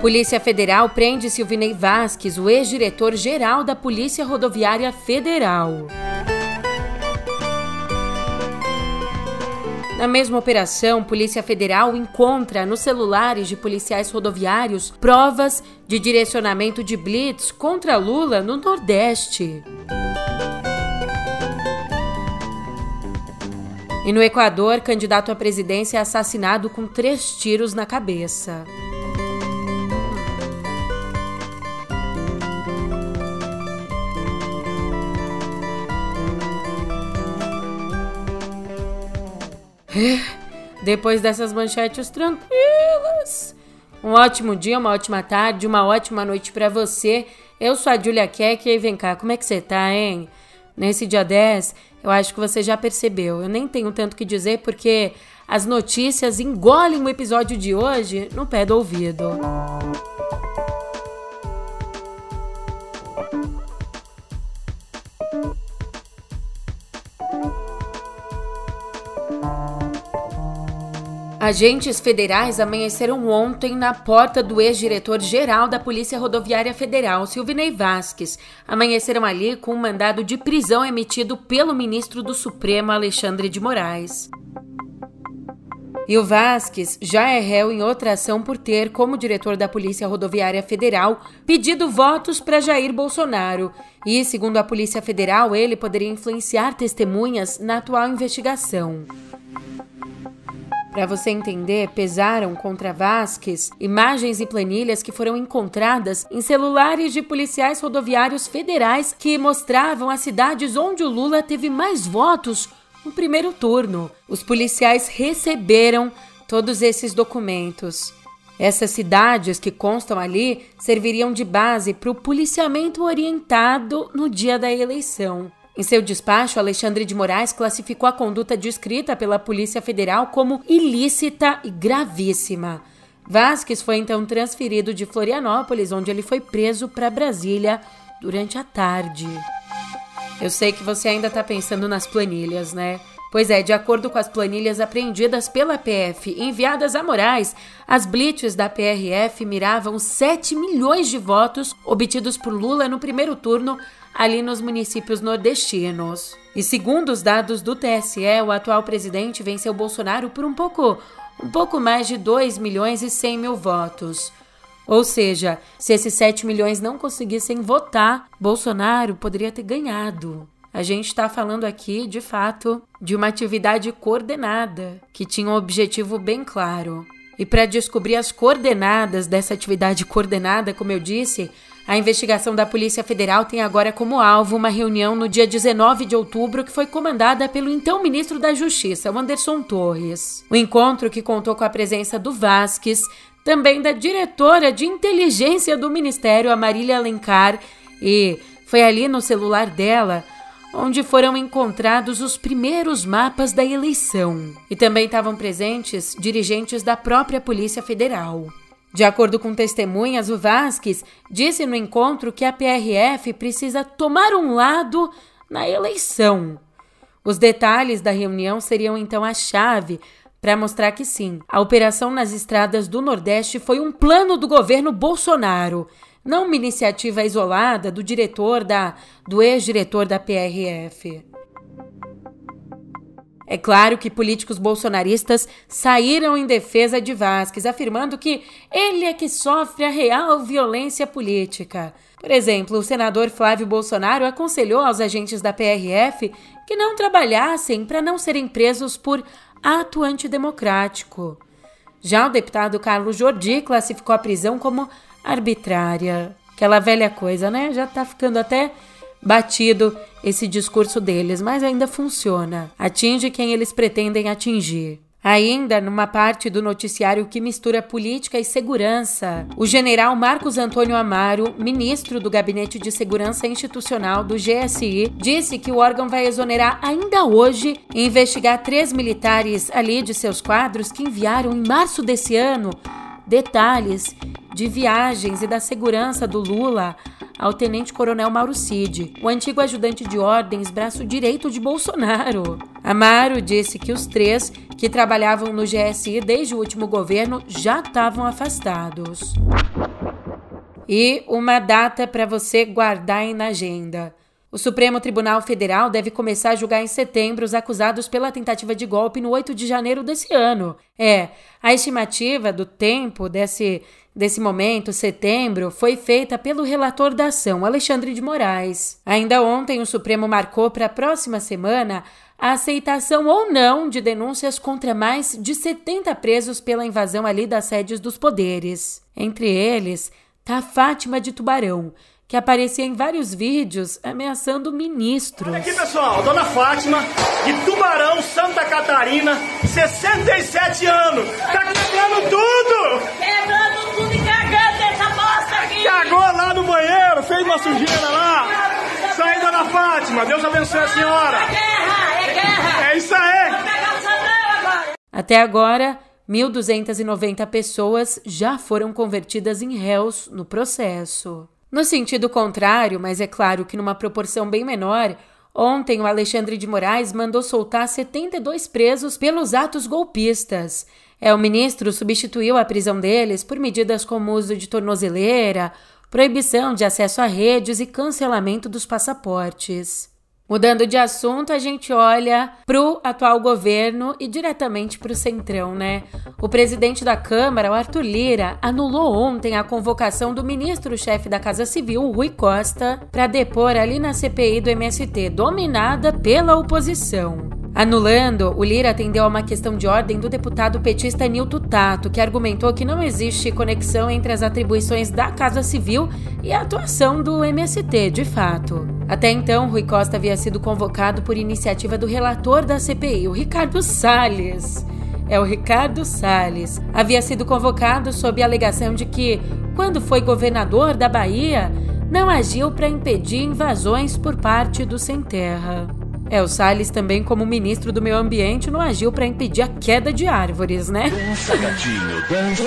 Polícia Federal prende Silvinei Vasques, o ex-diretor-geral da Polícia Rodoviária Federal. Na mesma operação, Polícia Federal encontra nos celulares de policiais rodoviários provas de direcionamento de blitz contra Lula no Nordeste. E no Equador, candidato à presidência é assassinado com três tiros na cabeça. Depois dessas manchetes tranquilas. Um ótimo dia, uma ótima tarde, uma ótima noite para você. Eu sou a Julia Keck e vem cá, como é que você tá, hein? Nesse dia 10, eu acho que você já percebeu. Eu nem tenho tanto que dizer porque as notícias engolem o episódio de hoje no pé do ouvido. Agentes federais amanheceram ontem na porta do ex-diretor-geral da Polícia Rodoviária Federal, Silvinei Vasques. Amanheceram ali com um mandado de prisão emitido pelo ministro do Supremo, Alexandre de Moraes. E o Vasques já é réu em outra ação por ter, como diretor da Polícia Rodoviária Federal, pedido votos para Jair Bolsonaro. E, segundo a Polícia Federal, ele poderia influenciar testemunhas na atual investigação. Para você entender, pesaram contra Vasques imagens e planilhas que foram encontradas em celulares de policiais rodoviários federais que mostravam as cidades onde o Lula teve mais votos no primeiro turno. Os policiais receberam todos esses documentos. Essas cidades que constam ali serviriam de base para o policiamento orientado no dia da eleição. Em seu despacho, Alexandre de Moraes classificou a conduta descrita pela Polícia Federal como ilícita e gravíssima. Vasques foi então transferido de Florianópolis, onde ele foi preso, para Brasília durante a tarde. Eu sei que você ainda está pensando nas planilhas, né? Pois é, de acordo com as planilhas apreendidas pela PF e enviadas a Moraes, as blitz da PRF miravam 7 milhões de votos obtidos por Lula no primeiro turno ali nos municípios nordestinos. E segundo os dados do TSE, o atual presidente venceu Bolsonaro por um pouco, um pouco mais de 2 milhões e 100 mil votos. Ou seja, se esses 7 milhões não conseguissem votar, Bolsonaro poderia ter ganhado. A gente está falando aqui, de fato, de uma atividade coordenada, que tinha um objetivo bem claro. E para descobrir as coordenadas dessa atividade coordenada, como eu disse, a investigação da Polícia Federal tem agora como alvo uma reunião no dia 19 de outubro que foi comandada pelo então ministro da Justiça, Anderson Torres. O encontro, que contou com a presença do Vasques, também da diretora de inteligência do Ministério, a Marília Alencar, e foi ali no celular dela onde foram encontrados os primeiros mapas da eleição. E também estavam presentes dirigentes da própria Polícia Federal. De acordo com testemunhas, o Vasques disse no encontro que a PRF precisa tomar um lado na eleição. Os detalhes da reunião seriam então a chave para mostrar que sim, a operação nas estradas do Nordeste foi um plano do governo Bolsonaro, não uma iniciativa isolada do diretor da do ex-diretor da PRF. É claro que políticos bolsonaristas saíram em defesa de Vasques, afirmando que ele é que sofre a real violência política. Por exemplo, o senador Flávio Bolsonaro aconselhou aos agentes da PRF que não trabalhassem para não serem presos por ato antidemocrático. Já o deputado Carlos Jordi classificou a prisão como arbitrária. Aquela velha coisa, né? Já tá ficando até batido esse discurso deles, mas ainda funciona. Atinge quem eles pretendem atingir. Ainda numa parte do noticiário que mistura política e segurança, o general Marcos Antônio Amaro, ministro do Gabinete de Segurança Institucional do GSI, disse que o órgão vai exonerar ainda hoje e investigar três militares ali de seus quadros que enviaram em março desse ano detalhes de viagens e da segurança do Lula ao tenente-coronel Mauro Cid, o antigo ajudante de ordens, braço direito de Bolsonaro. Amaro disse que os três que trabalhavam no GSI desde o último governo já estavam afastados. E uma data para você guardar aí na agenda. O Supremo Tribunal Federal deve começar a julgar em setembro os acusados pela tentativa de golpe no 8 de janeiro desse ano. É, a estimativa do tempo desse, desse momento, setembro, foi feita pelo relator da ação, Alexandre de Moraes. Ainda ontem, o Supremo marcou para a próxima semana a aceitação ou não de denúncias contra mais de 70 presos pela invasão ali das sedes dos poderes. Entre eles, tá Fátima de Tubarão que aparecia em vários vídeos ameaçando ministros. Olha aqui, pessoal, Dona Fátima, de Tubarão, Santa Catarina, 67 anos. Tá quebrando tudo! Quebrando Cagou lá no banheiro, fez uma sujeira lá. Isso aí, Dona Fátima, Deus abençoe a senhora. É guerra, é guerra! É isso aí! Até agora, 1.290 pessoas já foram convertidas em réus no processo. No sentido contrário, mas é claro que numa proporção bem menor, ontem o Alexandre de Moraes mandou soltar 72 presos pelos atos golpistas. É, o ministro substituiu a prisão deles por medidas como uso de tornozeleira, proibição de acesso a redes e cancelamento dos passaportes. Mudando de assunto, a gente olha pro atual governo e diretamente pro Centrão, né? O presidente da Câmara, o Arthur Lira, anulou ontem a convocação do ministro-chefe da Casa Civil, Rui Costa, para depor ali na CPI do MST, dominada pela oposição. Anulando, o Lira atendeu a uma questão de ordem do deputado petista Nilton Tato, que argumentou que não existe conexão entre as atribuições da Casa Civil e a atuação do MST, de fato. Até então, Rui Costa havia sido convocado por iniciativa do relator da CPI, o Ricardo Salles. É o Ricardo Salles. Havia sido convocado sob a alegação de que, quando foi governador da Bahia, não agiu para impedir invasões por parte do Sem Terra. É, o Salles também, como ministro do meio ambiente, não agiu para impedir a queda de árvores, né? Dança, gatinho, dança.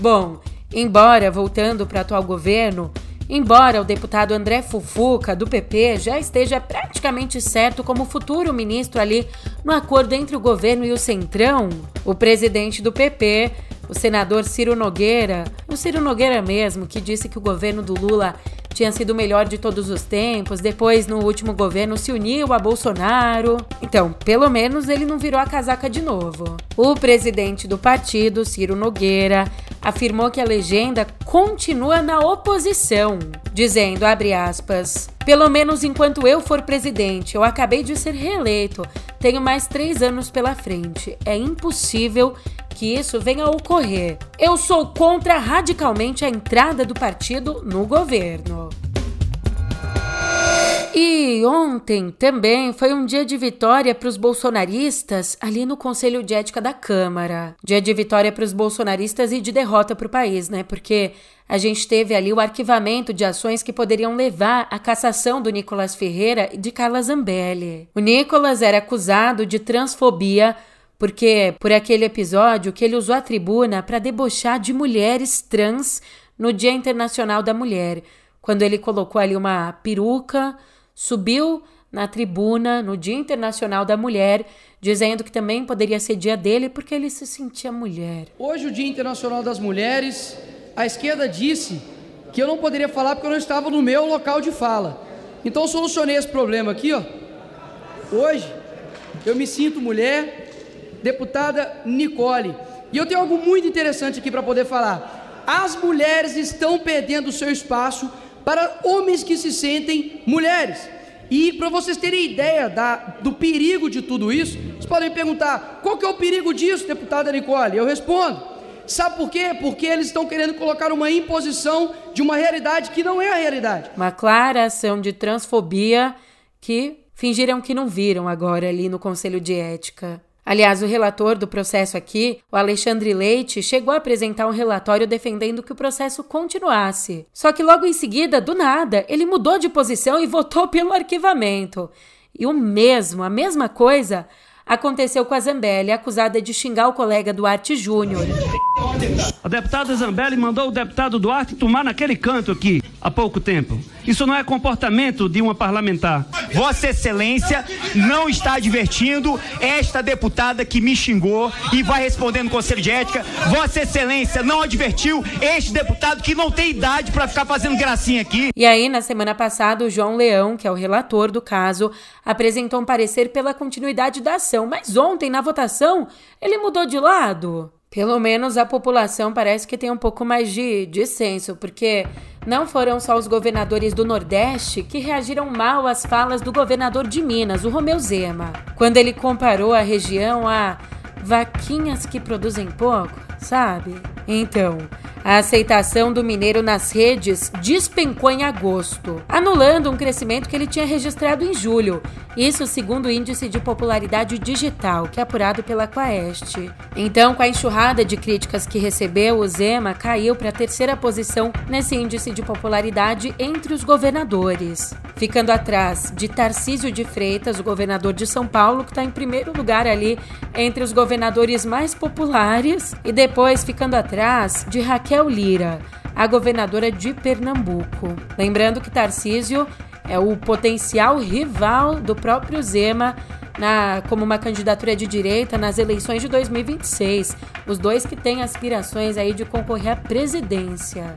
Bom, embora, voltando para o atual governo, embora o deputado André Fufuca, do PP, já esteja praticamente certo como futuro ministro ali no acordo entre o governo e o Centrão, o presidente do PP, o senador Ciro Nogueira, o Ciro Nogueira mesmo, que disse que o governo do Lula tinha sido o melhor de todos os tempos, depois no último governo se uniu a Bolsonaro. Então, pelo menos ele não virou a casaca de novo. O presidente do partido, Ciro Nogueira, afirmou que a legenda continua na oposição, dizendo, abre aspas, pelo menos enquanto eu for presidente, eu acabei de ser reeleito, tenho mais três anos pela frente. É impossível que isso venha a ocorrer. Eu sou contra radicalmente a entrada do partido no governo. E ontem também foi um dia de vitória para os bolsonaristas ali no Conselho de Ética da Câmara. Dia de vitória para os bolsonaristas e de derrota para o país, né? Porque a gente teve ali o arquivamento de ações que poderiam levar à cassação do Nicolas Ferreira e de Carla Zambelli. O Nicolas era acusado de transfobia porque por aquele episódio que ele usou a tribuna para debochar de mulheres trans no Dia Internacional da Mulher, quando ele colocou ali uma peruca, subiu na tribuna no Dia Internacional da Mulher, dizendo que também poderia ser dia dele porque ele se sentia mulher. Hoje, o Dia Internacional das Mulheres, a esquerda disse que eu não poderia falar porque eu não estava no meu local de fala. Então, solucionei esse problema aqui, ó. Hoje, eu me sinto mulher, deputada Nicole. E eu tenho algo muito interessante aqui para poder falar. As mulheres estão perdendo seu espaço para homens que se sentem mulheres. E para vocês terem ideia da, do perigo de tudo isso, vocês podem perguntar: qual que é o perigo disso, deputada Nicole? Eu respondo: sabe por quê? Porque eles estão querendo colocar uma imposição de uma realidade que não é a realidade. Uma clara ação de transfobia que fingiram que não viram agora ali no Conselho de Ética. Aliás, o relator do processo aqui, o Alexandre Leite, chegou a apresentar um relatório defendendo que o processo continuasse. Só que logo em seguida, do nada, ele mudou de posição e votou pelo arquivamento. E o mesmo, a mesma coisa, aconteceu com a Zambelli, acusada de xingar o colega Duarte Júnior. A deputada Zambelli mandou o deputado Duarte tomar naquele canto aqui há pouco tempo. Isso não é comportamento de uma parlamentar. Vossa Excelência não está advertindo esta deputada que me xingou e vai responder no Conselho de Ética. Vossa Excelência não advertiu este deputado que não tem idade para ficar fazendo gracinha aqui. E aí, na semana passada, o João Leão, que é o relator do caso, apresentou um parecer pela continuidade da ação, mas ontem, na votação, ele mudou de lado. Pelo menos a população parece que tem um pouco mais de, de senso, porque não foram só os governadores do Nordeste que reagiram mal às falas do governador de Minas, o Romeu Zema, quando ele comparou a região a vaquinhas que produzem pouco, sabe? Então, a aceitação do mineiro nas redes despencou em agosto, anulando um crescimento que ele tinha registrado em julho. Isso segundo o índice de popularidade digital, que é apurado pela Quaest. Então, com a enxurrada de críticas que recebeu, o Zema caiu para a terceira posição nesse índice de popularidade entre os governadores, ficando atrás de Tarcísio de Freitas, o governador de São Paulo, que está em primeiro lugar ali entre os governadores mais populares, e depois ficando atrás de Raquel Lira, a governadora de Pernambuco. Lembrando que Tarcísio é o potencial rival do próprio Zema na, como uma candidatura de direita nas eleições de 2026. Os dois que têm aspirações aí de concorrer à presidência.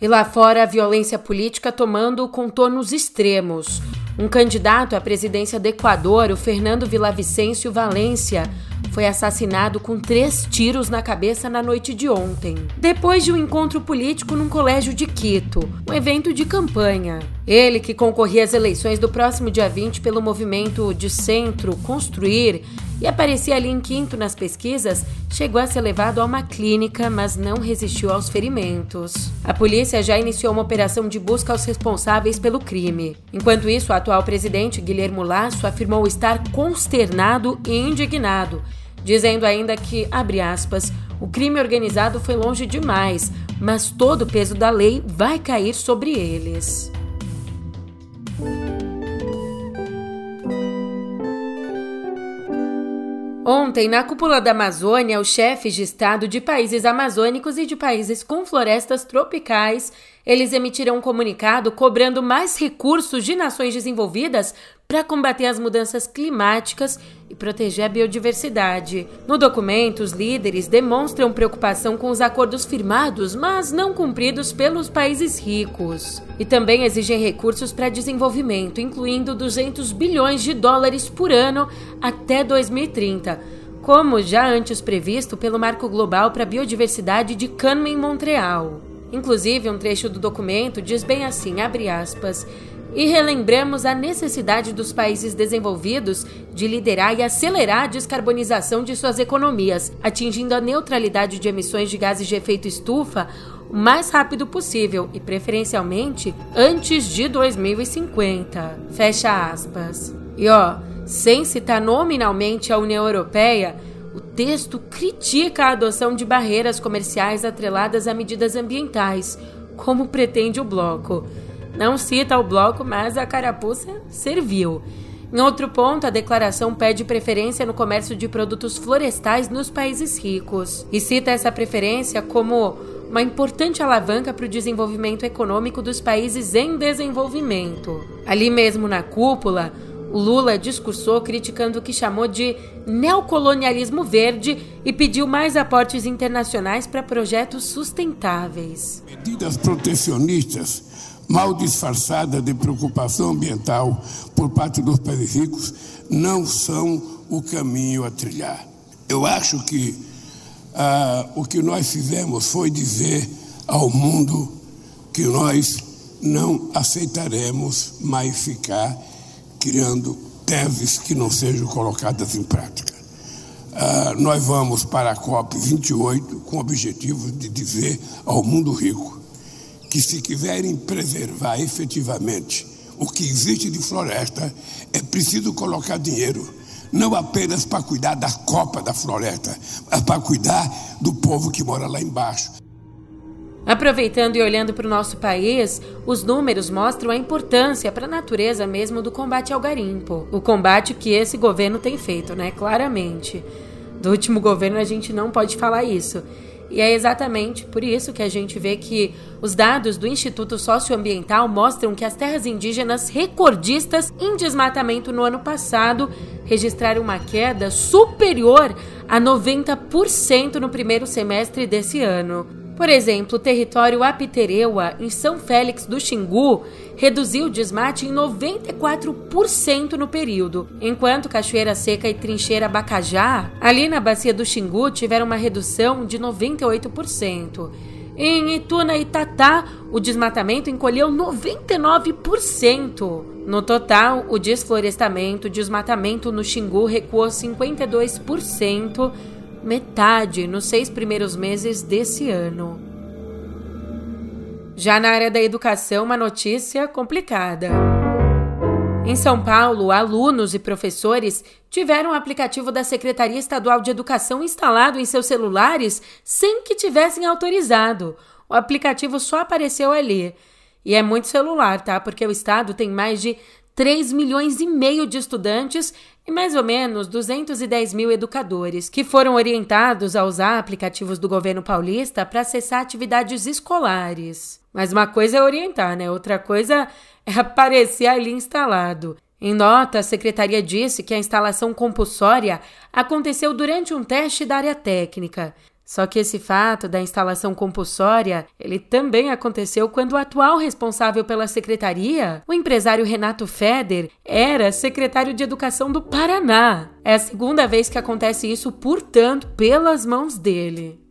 E lá fora, a violência política tomando contornos extremos. Um candidato à presidência do Equador, o Fernando Villavicencio Valência, foi assassinado com três tiros na cabeça na noite de ontem, depois de um encontro político num colégio de Quito, um evento de campanha. Ele, que concorria às eleições do próximo dia 20 pelo movimento de centro Construir e aparecia ali em quinto nas pesquisas, chegou a ser levado a uma clínica, mas não resistiu aos ferimentos. A polícia já iniciou uma operação de busca aos responsáveis pelo crime. Enquanto isso, o atual presidente Guilherme Lasso afirmou estar consternado e indignado dizendo ainda que, abre aspas, o crime organizado foi longe demais, mas todo o peso da lei vai cair sobre eles. Ontem, na cúpula da Amazônia, os chefes de Estado de países amazônicos e de países com florestas tropicais, eles emitiram um comunicado cobrando mais recursos de nações desenvolvidas para combater as mudanças climáticas e proteger a biodiversidade. No documento, os líderes demonstram preocupação com os acordos firmados, mas não cumpridos pelos países ricos. E também exigem recursos para desenvolvimento, incluindo 200 bilhões de dólares por ano até 2030 como já antes previsto pelo Marco Global para a Biodiversidade de Cannes em Montreal. Inclusive, um trecho do documento diz bem assim, abre aspas, e relembramos a necessidade dos países desenvolvidos de liderar e acelerar a descarbonização de suas economias, atingindo a neutralidade de emissões de gases de efeito estufa o mais rápido possível e, preferencialmente, antes de 2050. Fecha aspas. E ó, sem citar nominalmente a União Europeia, o texto critica a adoção de barreiras comerciais atreladas a medidas ambientais, como pretende o bloco. Não cita o bloco, mas a carapuça serviu. Em outro ponto, a declaração pede preferência no comércio de produtos florestais nos países ricos e cita essa preferência como uma importante alavanca para o desenvolvimento econômico dos países em desenvolvimento. Ali mesmo na cúpula, Lula discursou criticando o que chamou de neocolonialismo verde e pediu mais aportes internacionais para projetos sustentáveis. Medidas protecionistas mal disfarçada de preocupação ambiental por parte dos países ricos, não são o caminho a trilhar. Eu acho que ah, o que nós fizemos foi dizer ao mundo que nós não aceitaremos mais ficar criando teses que não sejam colocadas em prática. Ah, nós vamos para a COP 28 com o objetivo de dizer ao mundo rico que se quiserem preservar efetivamente o que existe de floresta, é preciso colocar dinheiro, não apenas para cuidar da copa da floresta, mas para cuidar do povo que mora lá embaixo. Aproveitando e olhando para o nosso país, os números mostram a importância para a natureza mesmo do combate ao garimpo. O combate que esse governo tem feito, né? Claramente. Do último governo a gente não pode falar isso. E é exatamente por isso que a gente vê que os dados do Instituto Socioambiental mostram que as terras indígenas recordistas em desmatamento no ano passado registraram uma queda superior a 90% no primeiro semestre desse ano. Por exemplo, o território Apitereua, em São Félix do Xingu, reduziu o desmate em 94% no período, enquanto Cachoeira Seca e Trincheira Bacajá, ali na bacia do Xingu, tiveram uma redução de 98%. Em Ituna e Tatá, o desmatamento encolheu 99%. No total, o desflorestamento, desmatamento no Xingu recuou 52%, metade nos seis primeiros meses desse ano. Já na área da educação, uma notícia complicada. Em São Paulo, alunos e professores tiveram o aplicativo da Secretaria Estadual de Educação instalado em seus celulares sem que tivessem autorizado. O aplicativo só apareceu ali. E é muito celular, tá? Porque o estado tem mais de 3 milhões e meio de estudantes e mais ou menos 210 mil educadores, que foram orientados a usar aplicativos do governo paulista para acessar atividades escolares. Mas uma coisa é orientar, né? Outra coisa é aparecer ali instalado. Em nota, a secretaria disse que a instalação compulsória aconteceu durante um teste da área técnica. Só que esse fato da instalação compulsória, ele também aconteceu quando o atual responsável pela secretaria, o empresário Renato Feder, era secretário de Educação do Paraná. É a segunda vez que acontece isso, portanto, pelas mãos dele.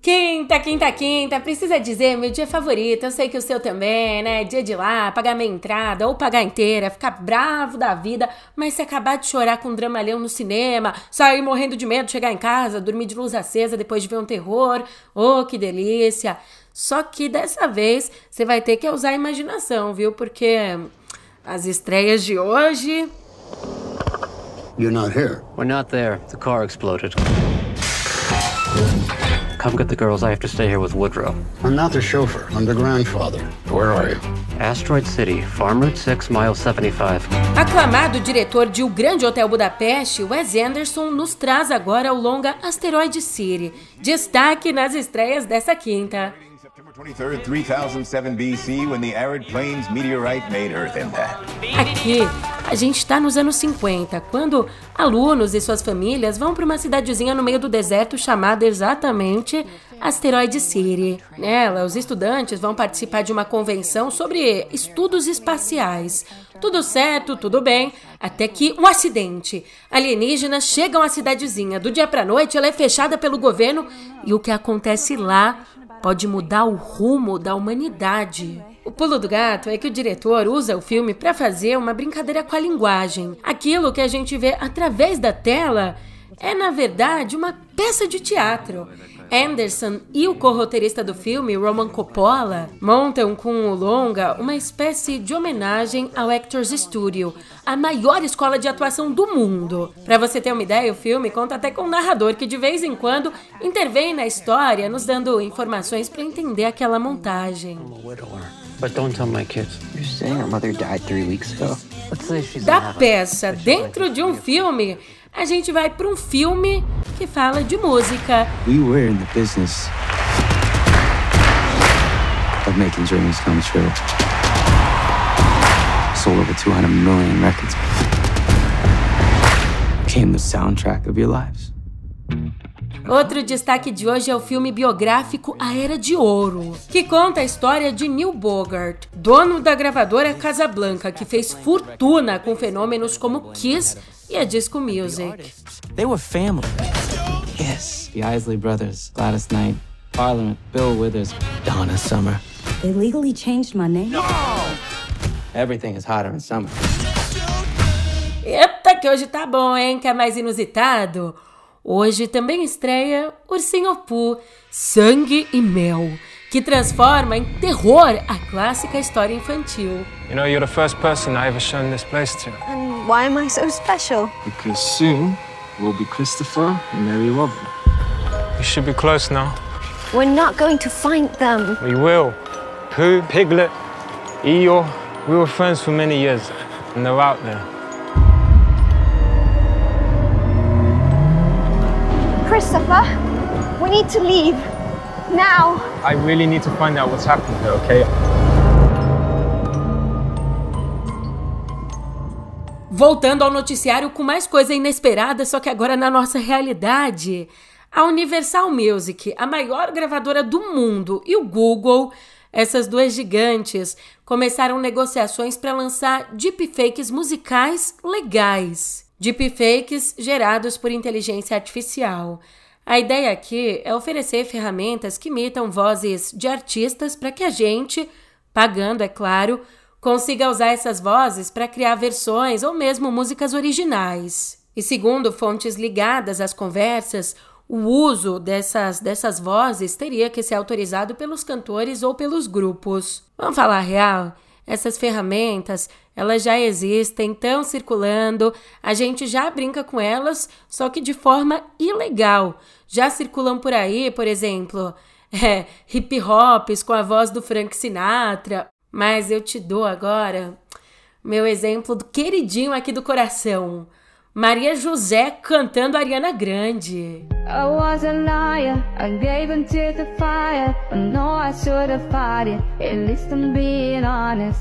Quinta, quinta, quinta, precisa dizer meu dia favorito. Eu sei que o seu também, né? Dia de lá, pagar minha entrada ou pagar inteira, ficar bravo da vida, mas se acabar de chorar com um dramalhão no cinema, sair morrendo de medo, chegar em casa, dormir de luz acesa depois de ver um terror, oh, que delícia. Só que dessa vez você vai ter que usar a imaginação, viu? Porque as estreias de hoje. You're not here. We're not there. The car exploded. Come get the girls. I have to stay here with Woodrow. I'm not the chauffeur. I'm the grandfather. Where are you? Asteroid City, Farm Route 6, mile 75. Aclamado diretor de O Grande Hotel Budapeste, Wes Anderson nos traz agora o longa Asteroid City. Destaque nas estreias dessa quinta. 23rd, 3007 BC, when the arid plains meteorite made Earth impact. Aqui, a gente está nos anos 50, quando alunos e suas famílias vão para uma cidadezinha no meio do deserto chamada exatamente Asteroid City. Nela, os estudantes vão participar de uma convenção sobre estudos espaciais. Tudo certo, tudo bem, até que um acidente. Alienígenas chegam à cidadezinha. Do dia para noite, ela é fechada pelo governo e o que acontece lá pode mudar o rumo da humanidade. O pulo do gato é que o diretor usa o filme para fazer uma brincadeira com a linguagem. Aquilo que a gente vê através da tela é, na verdade, uma peça de teatro. Anderson e o co-roteirista do filme, Roman Coppola, montam com o longa uma espécie de homenagem ao Actors Studio, a maior escola de atuação do mundo. Para você ter uma ideia, o filme conta até com um narrador que de vez em quando intervém na história, nos dando informações para entender aquela montagem. Da peça dentro de um filme, a gente vai para um filme que fala de música. We were in the business of making dreams come true. Sold over 200 million records. Became the soundtrack of your lives. Outro destaque de hoje é o filme biográfico A Era de Ouro, que conta a história de Neil Bogart, dono da gravadora Casablanca, que fez fortuna com fenômenos como Kiss e a Disco Music. They were family. Yes, the Isley Brothers, Gladys Knight, Parliament, Bill Withers, Donna Summer. They legally changed my name. No! Everything is hotter in summer. Eita, que hoje tá bom, hein? Que é mais inusitado? Hoje também estreia Ursinho Pooh, Sangue e Mel, que transforma em terror a clássica história infantil. You know, you're the first person I ever shown this place to. And why am I so special? Because soon we'll be Christopher and Mary Robin. You should be close now. We're not going to find them. We will. Pooh, Piglet, Eeyore, we were friends for many years, and they're out there. Christopher, we need to leave. Now. I really need to find out what's happened here, okay? Voltando ao noticiário com mais coisa inesperada, só que agora na nossa realidade. A Universal Music, a maior gravadora do mundo, e o Google, essas duas gigantes, começaram negociações para lançar deepfakes musicais legais. Deepfakes gerados por inteligência artificial. A ideia aqui é oferecer ferramentas que imitam vozes de artistas para que a gente, pagando, é claro, consiga usar essas vozes para criar versões ou mesmo músicas originais. E segundo fontes ligadas às conversas, o uso dessas, dessas vozes teria que ser autorizado pelos cantores ou pelos grupos. Vamos falar real? Essas ferramentas, elas já existem, estão circulando, a gente já brinca com elas, só que de forma ilegal. Já circulam por aí, por exemplo, é, hip hops com a voz do Frank Sinatra. Mas eu te dou agora meu exemplo do queridinho aqui do coração. Maria José cantando Ariana Grande. I was a liar, I gave the fire. I know I should have fought it, at least I'm being honest.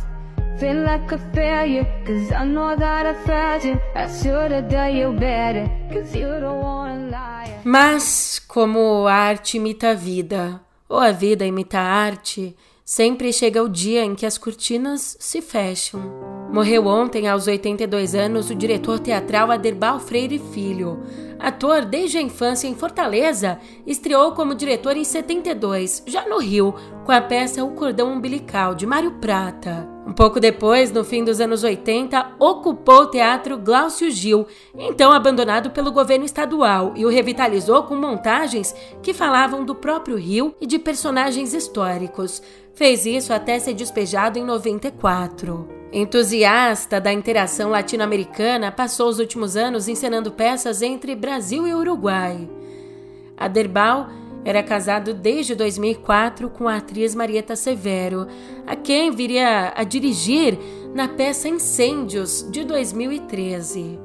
Feel like a failure, cause I know that I failed you. I should have done you better, cause you don't wanna lie. Mas, como a arte imita a vida, ou a vida imita a arte, Sempre chega o dia em que as cortinas se fecham. Morreu ontem, aos 82 anos, o diretor teatral Aderbal Freire Filho. Ator desde a infância em Fortaleza, estreou como diretor em 72, já no Rio, com a peça O Cordão Umbilical, de Mário Prata. Um pouco depois, no fim dos anos 80, ocupou o Teatro Glaucio Gil, então abandonado pelo governo estadual, e o revitalizou com montagens que falavam do próprio Rio e de personagens históricos. Fez isso até ser despejado em 94. Entusiasta da interação latino-americana, passou os últimos anos encenando peças entre Brasil e Uruguai. Aderbal era casado desde 2004 com a atriz Marieta Severo, a quem viria a dirigir na peça Incêndios de 2013.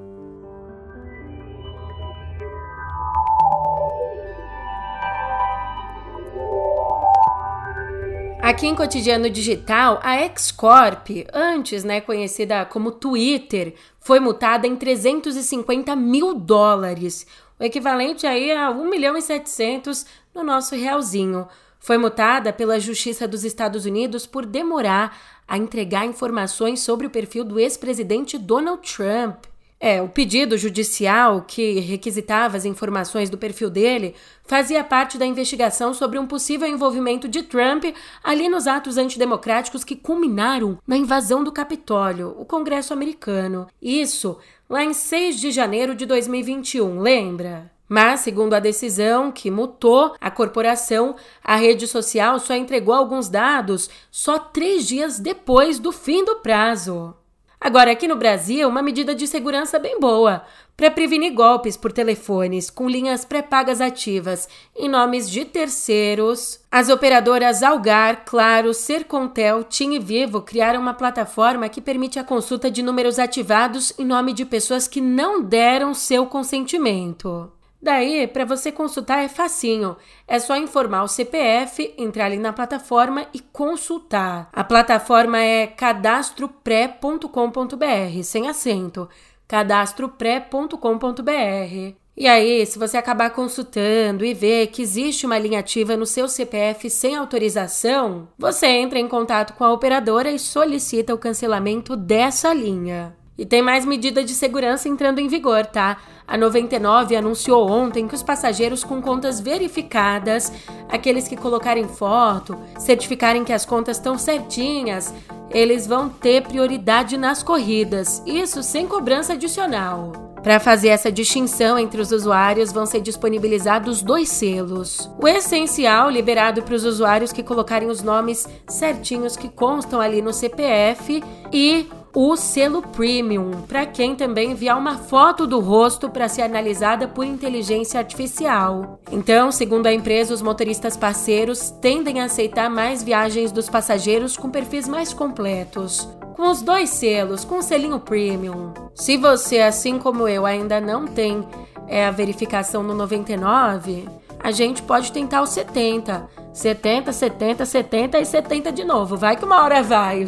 Aqui em Cotidiano Digital, a X-Corp, antes né, conhecida como Twitter, foi multada em 350 mil dólares, o equivalente aí a 1 milhão e 700 no nosso realzinho. Foi multada pela Justiça dos Estados Unidos por demorar a entregar informações sobre o perfil do ex-presidente Donald Trump. É, o pedido judicial que requisitava as informações do perfil dele fazia parte da investigação sobre um possível envolvimento de Trump ali nos atos antidemocráticos que culminaram na invasão do Capitólio, o Congresso americano. Isso lá em 6 de janeiro de 2021, lembra? Mas, segundo a decisão que mutou a corporação, a rede social só entregou alguns dados só três dias depois do fim do prazo. Agora, aqui no Brasil, uma medida de segurança bem boa para prevenir golpes por telefones com linhas pré-pagas ativas em nomes de terceiros. As operadoras Algar, Claro, Sercontel, TIM e Vivo criaram uma plataforma que permite a consulta de números ativados em nome de pessoas que não deram seu consentimento. Daí, para você consultar é facinho. É só informar o CPF, entrar ali na plataforma e consultar. A plataforma é cadastropré.com.br, sem acento. cadastropré.com.br. E aí, se você acabar consultando e ver que existe uma linha ativa no seu CPF sem autorização, você entra em contato com a operadora e solicita o cancelamento dessa linha. E tem mais medida de segurança entrando em vigor, tá? A 99 anunciou ontem que os passageiros com contas verificadas, aqueles que colocarem foto, certificarem que as contas estão certinhas, eles vão ter prioridade nas corridas, isso sem cobrança adicional. Para fazer essa distinção entre os usuários, vão ser disponibilizados dois selos. O essencial, liberado para os usuários que colocarem os nomes certinhos que constam ali no CPF, e o selo Premium, para quem também enviar uma foto do rosto para ser analisada por inteligência artificial. Então, segundo a empresa, os motoristas parceiros tendem a aceitar mais viagens dos passageiros com perfis mais completos. Com os dois selos, com o selinho Premium. Se você, assim como eu, ainda não tem é, a verificação no 99, a gente pode tentar o 70. 70, 70, 70 e 70 de novo. Vai que uma hora vai.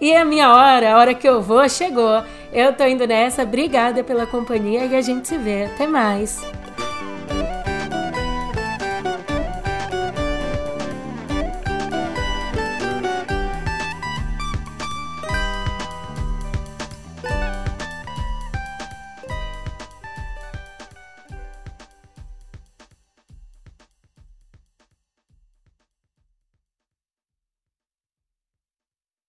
E a minha hora, a hora que eu vou, chegou. Eu tô indo nessa. Obrigada pela companhia e a gente se vê. Até mais.